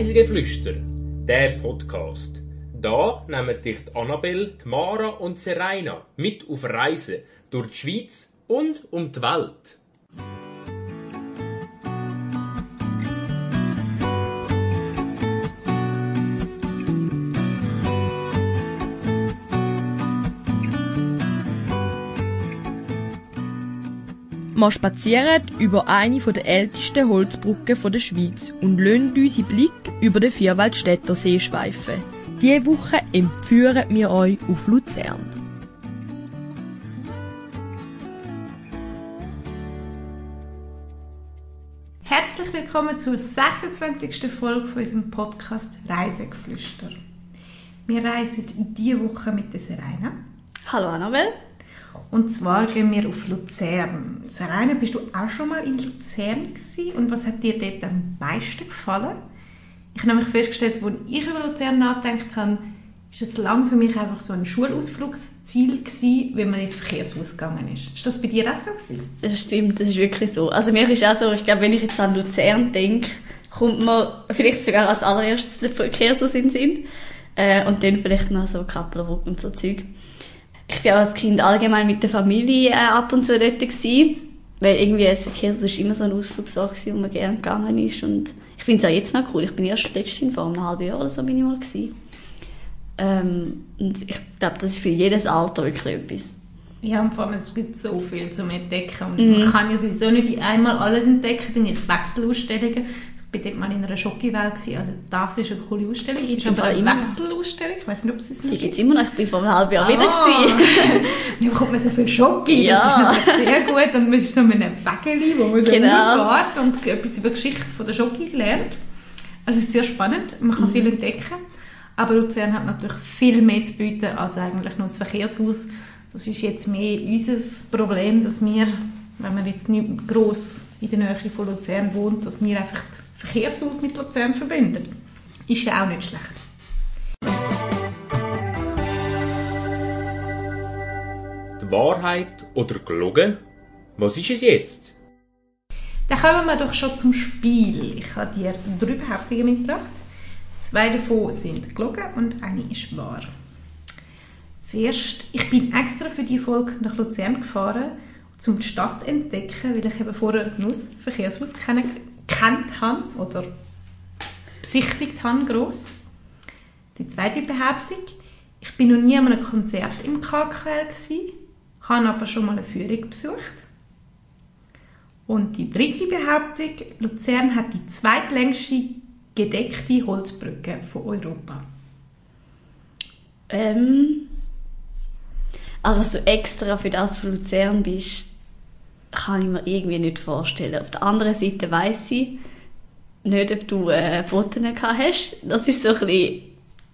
Reisegeflüster, der Podcast. Da nehmen dich die Annabelle, die Mara und Serena mit auf Reisen durch die Schweiz und um die Welt. Wir spazieren über eine der ältesten Holzbrücken der Schweiz und lassen unseren Blick über den Vierwaldstätter See schweifen. Diese Woche entführen wir euch auf Luzern. Herzlich willkommen zur 26. Folge von unserem Podcast Reisegeflüster. Wir reisen diese Woche mit der Serena. Hallo Annabelle. Und zwar gehen wir auf Luzern. Serena, bist du auch schon mal in Luzern gewesen? Und was hat dir dort am meisten gefallen? Ich habe nämlich festgestellt, als ich über Luzern nachgedacht habe, ist es lange für mich einfach so ein Schulausflugsziel gewesen, wenn man ins Verkehrshaus gegangen ist. Ist das bei dir auch so gewesen? Das stimmt, das ist wirklich so. Also mir ist auch so, ich glaube, wenn ich jetzt an Luzern denke, kommt man vielleicht sogar als allererstes der Verkehrshaus in den Sinn. Äh, und dann vielleicht noch so Kapplerbrück und so Zeug. Ich war als Kind allgemein mit der Familie äh, ab und zu dort gewesen, weil irgendwie das Verkehrshaus ist immer so ein Ausflugssache, wo man gerne gegangen ist und ich finde es auch jetzt noch cool. Ich bin erst letztens vor einem halben Jahr oder so bin ich mal gewesen. Ähm, und ich glaube, das ist für jedes Alter wirklich etwas. Ja, und vor allem, es gibt so viel zum Entdecken. Und mhm. man kann ja sowieso nicht einmal alles entdecken, dann gibt es Wechselausstellungen. Ich war dort mal in einer Schocki-Welt. Also das ist eine coole Ausstellung. Die ist aber eine Wechselausstellung. Ich weiß nicht, ob es es noch Die gibt es immer noch. Ich bin vor einem halben Jahr ah. wieder gewesen. da bekommt man so viel Schocki. Ja. Das ist sehr gut. Und man ist so mit einem Wägeli, wo man so genau. fährt und etwas über die Geschichte von der Schocki lernt. Also es ist sehr spannend. Man kann mhm. viel entdecken. Aber Luzern hat natürlich viel mehr zu bieten als eigentlich nur das Verkehrshaus. Das ist jetzt mehr unser Problem, dass wir, wenn man jetzt nicht gross in der Nähe von Luzern wohnt, dass wir einfach das Verkehrshaus mit Luzern verbinden. Ist ja auch nicht schlecht. Die Wahrheit oder gelogen? Was ist es jetzt? Dann kommen wir doch schon zum Spiel. Ich habe dir drei Behauptungen mitgebracht. Zwei davon sind gelogen und eine ist wahr. Zuerst, ich bin extra für die Folge nach Luzern gefahren, um die Stadt zu entdecken, weil ich eben vorher nur das Verkehrshaus kennt habe oder besichtigt habe, gross. Die zweite Behauptung, ich bin noch nie an einem Konzert im KKL habe aber schon mal eine Führung besucht. Und die dritte Behauptung, Luzern hat die zweitlängste gedeckte Holzbrücke von Europa? Ähm, also, dass extra für das von Luzern bist, kann ich mir irgendwie nicht vorstellen. Auf der anderen Seite weiss ich nicht, ob du äh, Fotos hast. Das ist so ein bisschen,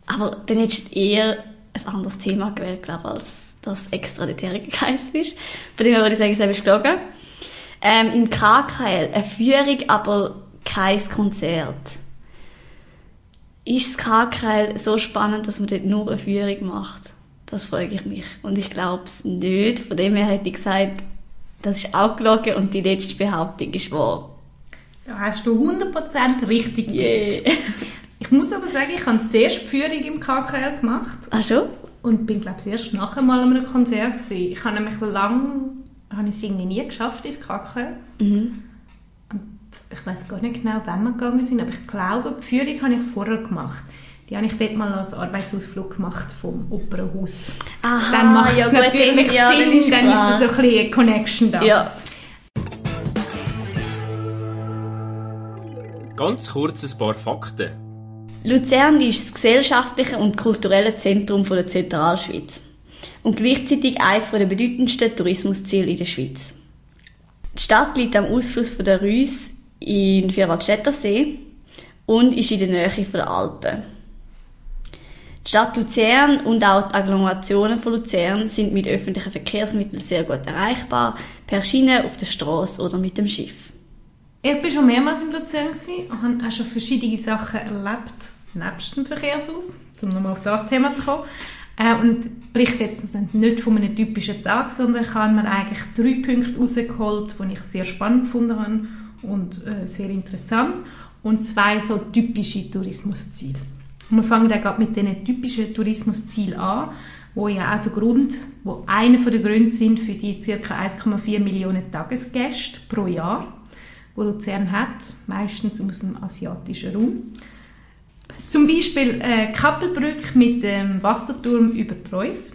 aber dann hättest du eher ein anderes Thema gewählt, glaube als dass du extra dort hergegangen bist. Von dem her würde ich sagen, es ist gelogen. Ähm, Im KKL eine Führung, aber kein Konzert ist das KKL so spannend, dass man dort nur eine Führung macht? Das frage ich mich. Und ich glaube es nicht. Von dem her hätte ich gesagt, das ist auch gelogen und die letzte Behauptung ist wahr. Da hast du 100% richtig yeah. Ich muss aber sagen, ich habe zuerst die Führung im KKL gemacht. Ach schon? Und bin, glaube ich, erst nachher mal an einem Konzert gewesen. Ich habe nämlich lange, habe ich es irgendwie nie geschafft ins KKL. Mhm ich weiß gar nicht genau, wann wir gegangen sind, aber ich glaube, die Führung habe ich vorher gemacht. Die habe ich dort mal als Arbeitsausflug gemacht vom Opernhaus. Aha, dann macht ja, es natürlich ja, Sinn, dann ist, dann ist so ein bisschen eine Connection da. Ja. Ganz kurz ein paar Fakten. Luzern ist das gesellschaftliche und kulturelle Zentrum der Zentralschweiz und gleichzeitig eines der bedeutendsten Tourismusziele in der Schweiz. Die Stadt liegt am Ausfluss von der Reuss in Vierwaldstätter See und ist in der Nähe der Alpen. Die Stadt Luzern und auch die Agglomerationen von Luzern sind mit öffentlichen Verkehrsmitteln sehr gut erreichbar, per Schiene, auf der Straße oder mit dem Schiff. Ich war schon mehrmals in Luzern und habe auch schon verschiedene Sachen erlebt, nebst dem Verkehrshaus, um nochmal auf das Thema zu kommen. Äh, und berichte jetzt nicht von einem typischen Tag, sondern ich habe mir eigentlich drei Punkte herausgeholt, die ich sehr spannend gefunden habe und äh, sehr interessant. und zwei so typische Tourismusziele. Und wir fangen gerade mit diesen typischen Tourismuszielen an, wo ja auch der Grund, wo einer der Gründe sind für die ca. 1,4 Millionen Tagesgäste pro Jahr, wo Luzern hat, meistens aus dem asiatischen Raum. Zum Beispiel äh, Kappelbrücke mit dem Wasserturm über die Reuss.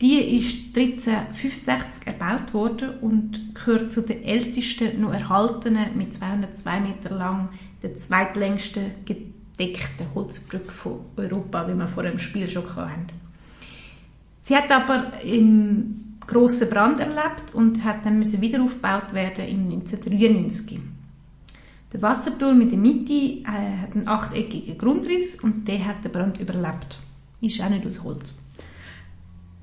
Die ist 1365 erbaut worden und gehört zu den ältesten noch erhaltenen, mit 202 Meter lang, der zweitlängsten gedeckten Holzbrücke von Europa, wie wir vor dem Spiel schon hatten. Sie hat aber im grossen Brand erlebt und hat dann müssen wieder aufgebaut werden im 1993. Der Wasserturm in der Mitte äh, hat einen achteckigen Grundriss und der hat den Brand überlebt. Ist auch nicht aus Holz.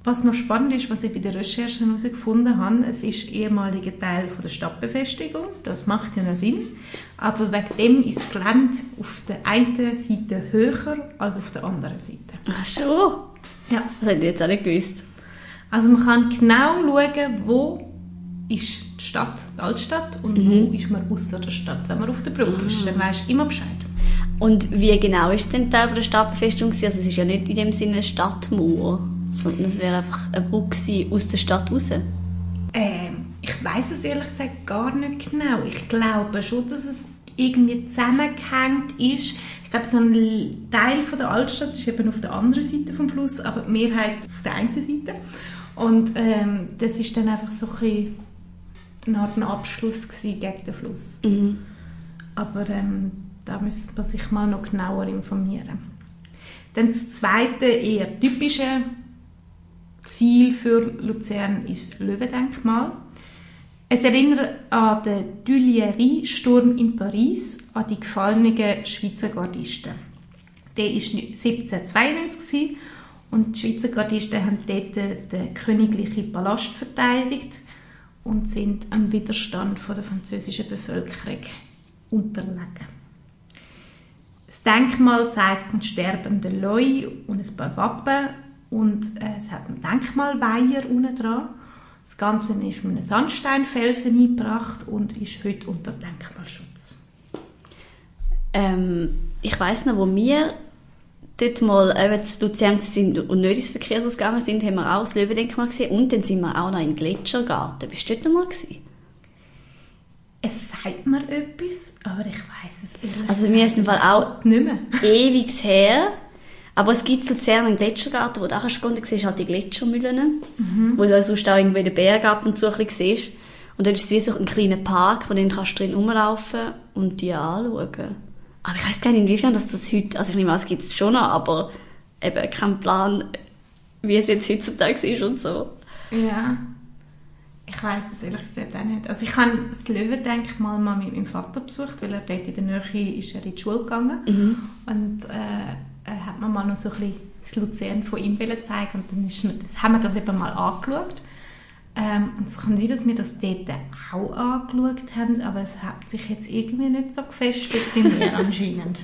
Was noch spannend ist, was ich bei der Recherche herausgefunden habe, es ist ehemaliger Teil von der Stadtbefestigung. Das macht ja noch Sinn. Aber wegen dem ist das Gelände auf der einen Seite höher als auf der anderen Seite. Ach schon? Ja. Das hätte ich jetzt auch nicht gewusst. Also man kann genau schauen, wo ist die Stadt, die Altstadt, und wo ist man außer der Stadt. Wenn man auf der Brücke ist, dann weisst du immer Bescheid. Und wie genau ist denn Teil von der Stadtbefestigung? Also es ist ja nicht in dem Sinne eine Stadtmauer, sondern es wäre einfach eine Brücke aus der Stadt raus. Ähm, ich weiß es ehrlich gesagt gar nicht genau. Ich glaube schon, dass es irgendwie zusammengehängt ist. Ich glaube, so ein Teil von der Altstadt ist eben auf der anderen Seite vom Fluss, aber die Mehrheit auf der einen Seite. Und ähm, das ist dann einfach so ein eine Art Abschluss gegen den Fluss. Mhm. Aber ähm, da müsste man sich mal noch genauer informieren. Dann das zweite, eher typische Ziel für Luzern ist Löwendenkmal. Es erinnert an den Tuileries-Sturm in Paris, an die gefallenen Schweizer Gardisten. Der war 1792 gewesen und die Schweizer Gardisten haben dort den königlichen Palast verteidigt und sind am Widerstand der französischen Bevölkerung unterlegen. Das Denkmal zeigt einen sterbenden Leu und ein paar Wappen und äh, es hat einen Denkmalweiher unten dran. Das Ganze ist mit einem Sandsteinfelsen eingebracht und ist heute unter Denkmalschutz. Ähm, ich weiss noch, wo wir dort mal eben zu Luzern sind und nicht ins Verkehrshaus gegangen sind, haben wir auch das Löwendenkmal gesehen und dann sind wir auch noch im Gletschergarten. Bist du dort noch mal gewesen? Es sagt mir etwas, aber ich weiß es ehrlich Also mir ist im Fall auch nicht mehr. ewig her. Aber es gibt Luzern einen Gletschergarten, wo du auch gehen kannst. Siehst halt die Gletschermühlen, wo du sonst auch irgendwie den Berg ab und zu ein bisschen siehst. Und dort ist es wie so ein kleiner Park, wo du dann kannst du drin rumlaufen und die anschauen. Aber ich weiss gar nicht, inwiefern dass das heute, also ich nehme an, es gibt es schon noch, aber eben kein Plan, wie es jetzt heutzutage ist und so. Ja. Ich weiß es ehrlich gesagt auch nicht. Also ich habe das Löwendenkmal mal mit meinem Vater besucht, weil er dort in der Nähe ist er in die Schule gegangen. Und äh, er hat mir mal noch so ein bisschen das Luzern von ihm zeigen und dann ist, das haben wir das eben mal angeschaut. Ähm, und es kann sein, dass wir das dort auch angeschaut haben, aber es hat sich jetzt irgendwie nicht so gefestigt in mir anscheinend.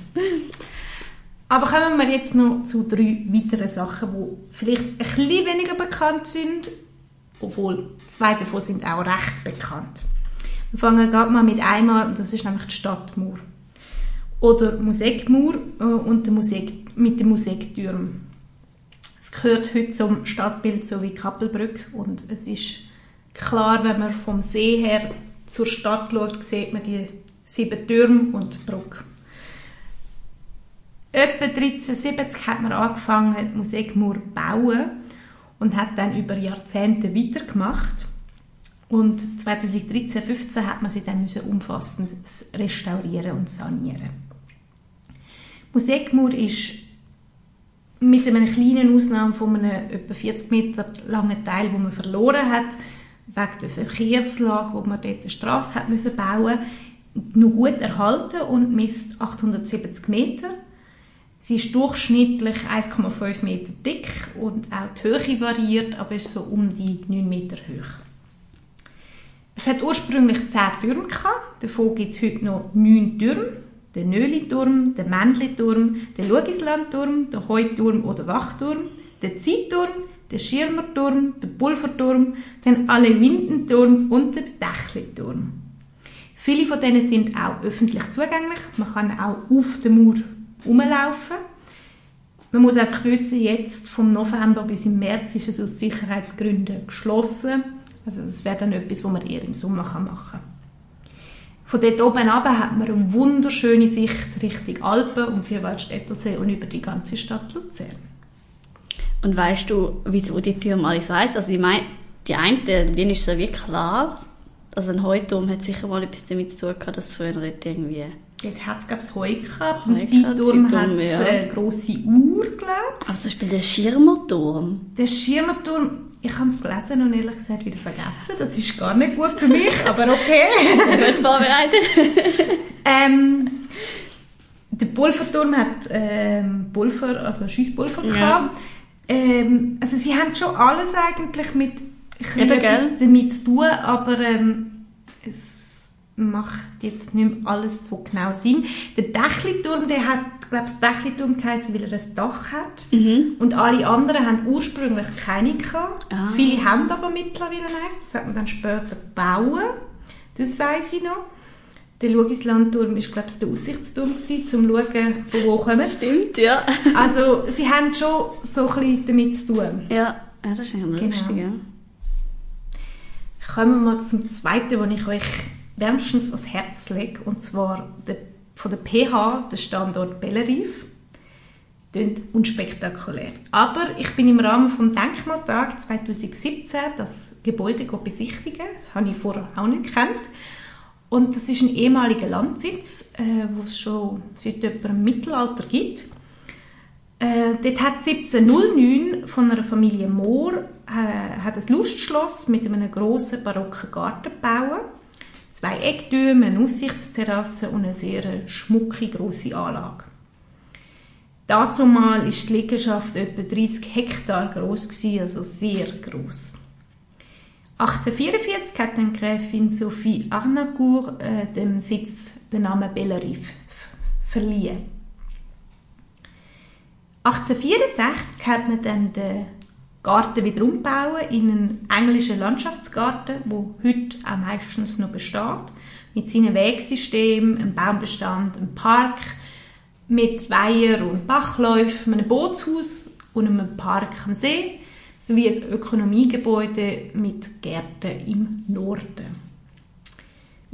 Aber kommen wir jetzt noch zu drei weiteren Sachen, die vielleicht ein bisschen weniger bekannt sind, obwohl zwei davon sind auch recht bekannt. Wir fangen gerade mal mit einmal, und das ist nämlich die Stadtmauer. Oder Musikmauer äh, und der Musik, mit den Musiktürmen. Es gehört heute zum Stadtbild so wie Kappelbrück und es ist klar, wenn man vom See her zur Stadt schaut, sieht man die sieben Türme und die Brücke. Etwa 1370 hat man angefangen, die Musikmauer zu bauen und hat dann über Jahrzehnte weitergemacht. Und 2013, 15 hat man sie dann umfassend restaurieren und sanieren. Die ist mit einer kleinen Ausnahme von einem etwa 40 Meter langen Teil, wo man verloren hat, wegen der Verkehrslage, wo man dort eine Straße hat müssen bauen, noch gut erhalten und misst 870 Meter. Sie ist durchschnittlich 1,5 Meter dick und auch die Höhe variiert, aber ist so um die 9 Meter hoch. Es hat ursprünglich 10 Türme davon gibt es heute noch 9 Türme. Der Nöli-Turm, der Männli-Turm, der Lugisland-Turm, der Heuturm oder Wachturm, der Zeitturm, der Schirmerturm, der Pulverturm, der Alevindenturm und der Dächliturm. Viele von denen sind auch öffentlich zugänglich. Man kann auch auf der Mauer rumlaufen. Man muss einfach wissen, jetzt vom November bis im März ist es aus Sicherheitsgründen geschlossen. Also das wäre dann etwas, was man eher im Sommer machen kann. Von dort oben runter hat man eine wunderschöne Sicht Richtung Alpen und Vierwaldstättersee und über die ganze Stadt Luzern. Und weißt du, wieso die Türme alle so heißen? Also die, mein, die eine, denen ist so wie klar. Also ein Heuturm hat sicher mal etwas damit zu tun gehabt, dass früher dort irgendwie... Dort hat es, glaube ich, Heu gehabt. Heu Im Zeitturm hat es ja. eine grosse Uhr, glaube ich. Aber zum Beispiel der Schirmerturm. Der Schirmerturm, ich habe es gelesen und ehrlich gesagt wieder vergessen. Das ist gar nicht gut für mich, aber okay. Gut vorbereitet. ähm, der Pulverturm hat ähm, Pulver, also Schiesspulver Ja. gehabt. Ähm, also sie haben schon alles eigentlich mit Eben, etwas gell? damit zu tun, aber ähm, es macht jetzt nicht mehr alles so genau Sinn. Der Dächliturm, der hat, glaube ich, Dächliturm geheißen, weil er ein Dach hat. Mhm. Und alle anderen haben ursprünglich keine gehabt. Ah. Viele haben aber mittlerweile eins. Das hat man dann später gebaut. Das weiß ich noch. Der Lugislandturm war, glaube ich, der Aussichtsturm, gewesen, um zu schauen, von wo kommen sie. Stimmt, ja. Also, sie haben schon so ein bisschen damit zu tun. Ja, ja das ist eigentlich Genau. lustig, ja. Kommen wir mal zum zweiten, den ich euch wärmstens ans Herz lege, und zwar der, von der PH, der Standort Bellerive. Klingt unspektakulär. Aber ich bin im Rahmen vom Denkmaltag 2017 das Gebäude besichtigen. Das habe ich vorher auch nicht gekannt. Und das ist ein ehemaliger Landsitz, äh, wo es schon seit etwa im Mittelalter gibt. Äh, dort hat 1709 von einer Familie Mohr äh, hat ein Lustschloss mit einem grossen barocken Garten gebaut. Zwei Ecktürme, eine Aussichtsterrasse und eine sehr schmucke grosse Anlage. Dazu mal ist die Liegenschaft etwa 30 Hektar groß also sehr groß. 1844 hat dann Gräfin Sophie Arnacourt äh, dem Sitz den Namen Bellerive verliehen. 1864 hat man dann den Garten wieder umgebaut in einen englischen Landschaftsgarten, wo heute auch meistens noch besteht, mit seinem Wegsystem, einem Baumbestand, einem Park, mit Weiher und Bachläufen, einem Bootshaus und einem Park am See, sowie ein Ökonomiegebäude mit Gärten im Norden.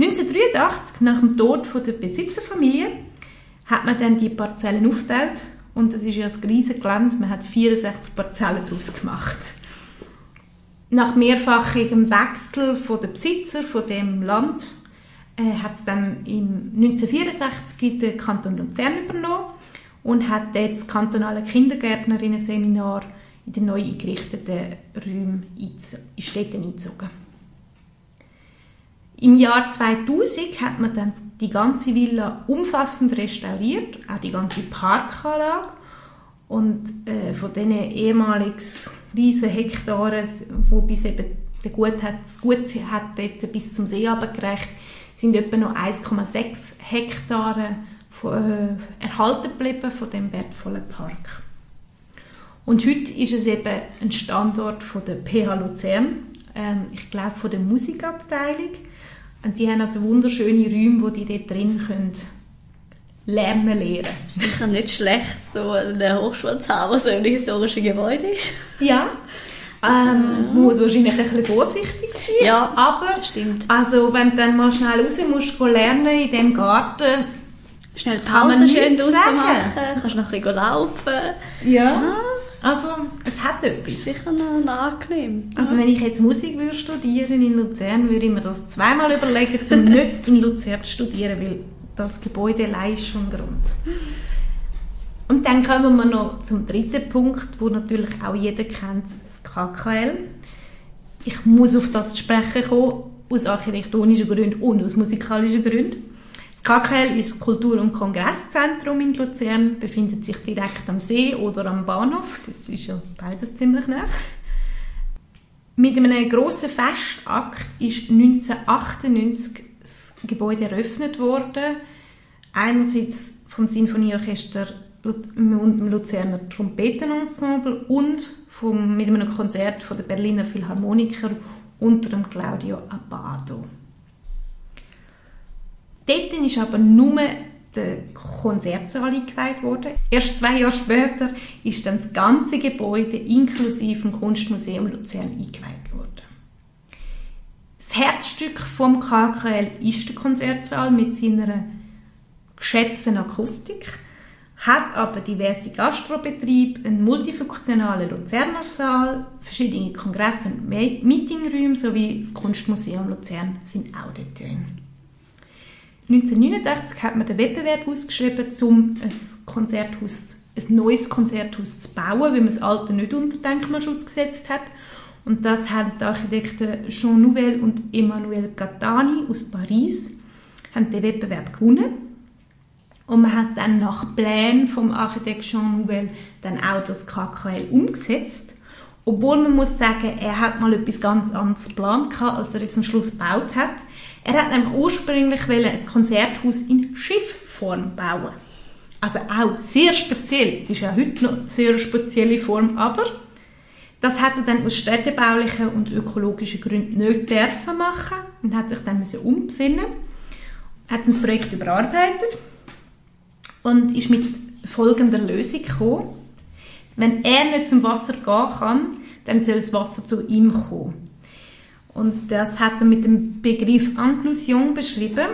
1983, nach dem Tod der Besitzerfamilie, hat man dann die Parzellen aufgeteilt und das ist ja das riesige Gelände, man hat 64 Parzellen daraus gemacht. Nach mehrfachem Wechsel von der Besitzer von dem Land äh, hat es dann im 1964 den Kanton Luzern übernommen und hat dort das kantonale Kindergärtnerinnen-Seminar in den neu eingerichteten Räumen in Städten eingezogen. Im Jahr 2000 hat man dann die ganze Villa umfassend restauriert, auch die ganze Parkanlage. Und äh, von diesen ehemaligen riesen Hektaren, wo bis eben der Gut hat, das Gut hat dort bis zum See runtergereicht, sind etwa noch 1,6 Hektare von, äh, erhalten geblieben von dem wertvollen Park. Und heute ist es eben ein Standort von der PH Luzern, ähm, ich glaube von der Musikabteilung. Und die haben also wunderschöne Räume, wo die dort drin können lernen lehren. Sicher nicht schlecht, so eine Hochschule zu haben, so ein historisches Gebäude ist. Ja, ähm, man muss wahrscheinlich ein bisschen vorsichtig sein, Ja, aber Stimmt. also wenn du dann mal schnell raus musst lernen in diesem Garten, Schnell Pause schön draussen machen, kannst noch ein bisschen laufen. ja, also es hat etwas. Sicher noch angenehm. Also wenn ich jetzt Musik würde studieren in Luzern, würde ich mir das zweimal überlegen, um nicht in Luzern zu studieren, weil das Gebäude allein ist schon Grund. Und dann kommen wir noch zum dritten Punkt, wo natürlich auch jeder kennt, das KKL. Ich muss auf das zu sprechen kommen, aus architektonischen Gründen und aus musikalischen Gründen. KKL ist Kultur- und Kongresszentrum in Luzern, befindet sich direkt am See oder am Bahnhof. Das ist ja beides ziemlich nah. Mit einem grossen Festakt ist 1998 das Gebäude eröffnet worden. Einerseits vom Sinfonieorchester und dem Luzerner Trompetenensemble und vom, mit einem Konzert von der Berliner Philharmoniker unter dem Claudio Abbado. Dort ist aber nur der Konzertsaal eingeweiht worden. Erst zwei Jahre später ist dann das ganze Gebäude inklusive dem Kunstmuseum Luzern eingeweiht worden. Das Herzstück vom KKL ist der Konzertsaal mit seiner geschätzten Akustik, hat aber diverse Gastrobetriebe, einen multifunktionalen Luzerner Saal, verschiedene Kongress- und Meetingräume sowie das Kunstmuseum Luzern sind auch dort drin. 1989 hat man den Wettbewerb ausgeschrieben, um ein Konzerthaus, ein neues Konzerthaus zu bauen, weil man das alte nicht unter Denkmalschutz gesetzt hat. Und das haben die Architekten Jean Nouvel und Emmanuel Gattani aus Paris haben den Wettbewerb gewonnen. Und man hat dann nach Plänen vom Architekt Jean Nouvel dann auch das KKL umgesetzt. Obwohl man muss sagen, er hat mal etwas ganz anderes geplant, als er jetzt am Schluss gebaut hat. Er hat nämlich ursprünglich ein Konzerthaus in Schiffform bauen. Also auch sehr speziell. Es ist ja heute noch eine sehr spezielle Form, aber das hat er dann aus städtebaulichen und ökologischen Gründen nicht dürfen machen und hat sich dann müssen umbesinnen, hat das Projekt überarbeitet und ist mit folgender Lösung gekommen. Wenn er nicht zum Wasser gehen kann, dann soll das Wasser zu ihm kommen. Und das hat er mit dem Begriff Inklusion beschrieben.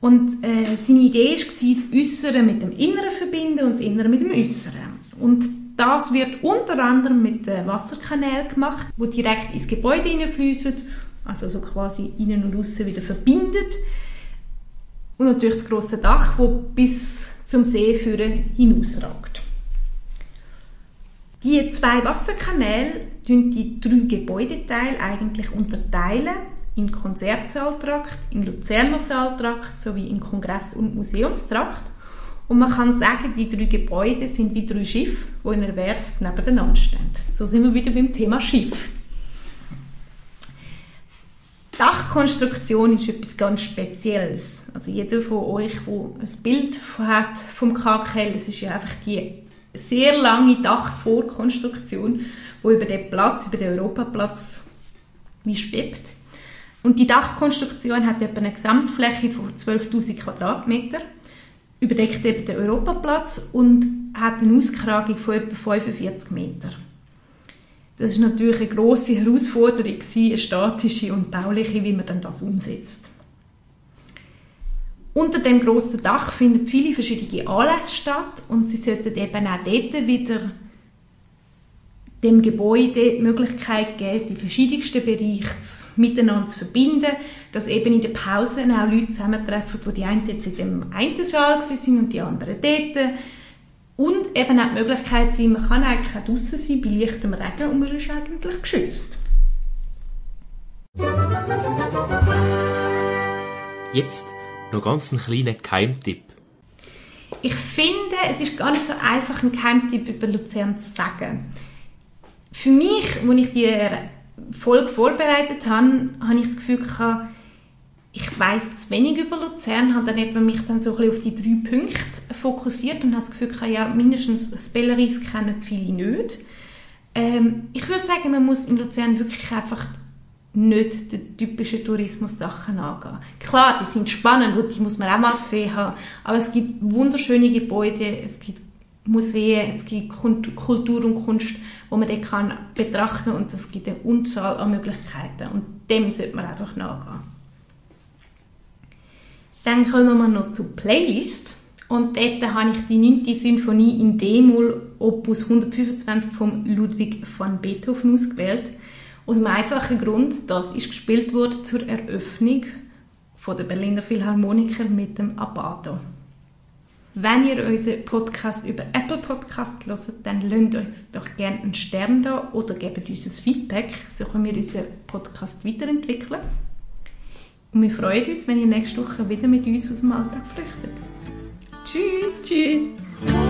Und äh, seine Idee war, das Äußere mit dem Inneren verbinden und das Innere mit dem Äußeren. Und das wird unter anderem mit äh, Wasserkanälen gemacht, wo direkt ins Gebäude hineinfließen, also so quasi innen und außen wieder verbindet. Und natürlich das große Dach, wo bis zum See hinausragt. Die zwei Wasserkanäle tun die drei Gebäudeteile eigentlich unterteilen in Konzertsaaltrakt, in Luzerner Saaltrakt sowie in Kongress- und Museumstrakt. Und man kann sagen, die drei Gebäude sind wie drei Schiffe, die in einer Werft nebeneinander stehen. So sind wir wieder beim Thema Schiff. Dachkonstruktion ist etwas ganz Spezielles. Also jeder von euch, der ein Bild hat vom KKL, es ist ja einfach die sehr lange Dachvorkonstruktion, wo über den Platz, über den Europaplatz wie schwebt. Und die Dachkonstruktion hat etwa eine Gesamtfläche von 12.000 Quadratmeter, überdeckt eben den Europaplatz und hat eine Auskragung von etwa 45 Meter. Das ist natürlich eine große Herausforderung, eine statische und bauliche, wie man dann das umsetzt. Unter dem großen Dach finden viele verschiedene Anlässe statt und sie sollten eben auch dort wieder dem Gebäude die Möglichkeit geben, die verschiedensten Bereiche miteinander zu verbinden, dass eben in den Pausen auch Leute zusammentreffen, wo die einen jetzt in dem einen Saal sind und die anderen dort. Und eben auch die Möglichkeit sein, man kann eigentlich auch draussen sein bei leichtem Regen und man ist eigentlich geschützt. Jetzt noch ganz einen kleinen Keimtipp. Ich finde, es ist gar nicht so einfach, einen Keimtipp über Luzern zu sagen. Für mich, als ich die Folge vorbereitet habe, habe ich das Gefühl gehabt, ich weiß zu wenig über Luzern, habe dann eben mich dann so auf die drei Punkte fokussiert und habe das Gefühl gehabt, ja, mindestens das Bellerief kennen viele nicht. Ähm, ich würde sagen, man muss in Luzern wirklich einfach nicht die typischen Tourismus-Sachen angehen. Klar, die sind spannend und die muss man auch mal gesehen haben, aber es gibt wunderschöne Gebäude, es gibt Museen, es gibt Kultur und Kunst, wo man dort kann betrachten und es gibt eine Unzahl an Möglichkeiten und dem sollte man einfach nachgehen. Dann kommen wir noch zur Playlist und dort habe ich die 9. Sinfonie in D-Moll Opus 125 von Ludwig van Beethoven ausgewählt. Aus dem einfachen Grund, das ist gespielt wurde zur Eröffnung von der Berliner Philharmoniker mit dem Abbado. Wenn ihr unseren Podcast über Apple Podcast hört, dann lasst uns doch gerne einen Stern da oder gebt uns ein Feedback, so können wir unseren Podcast weiterentwickeln. Und wir freuen uns, wenn ihr nächste Woche wieder mit uns aus dem Alltag flüchtet. Tschüss! Tschüss!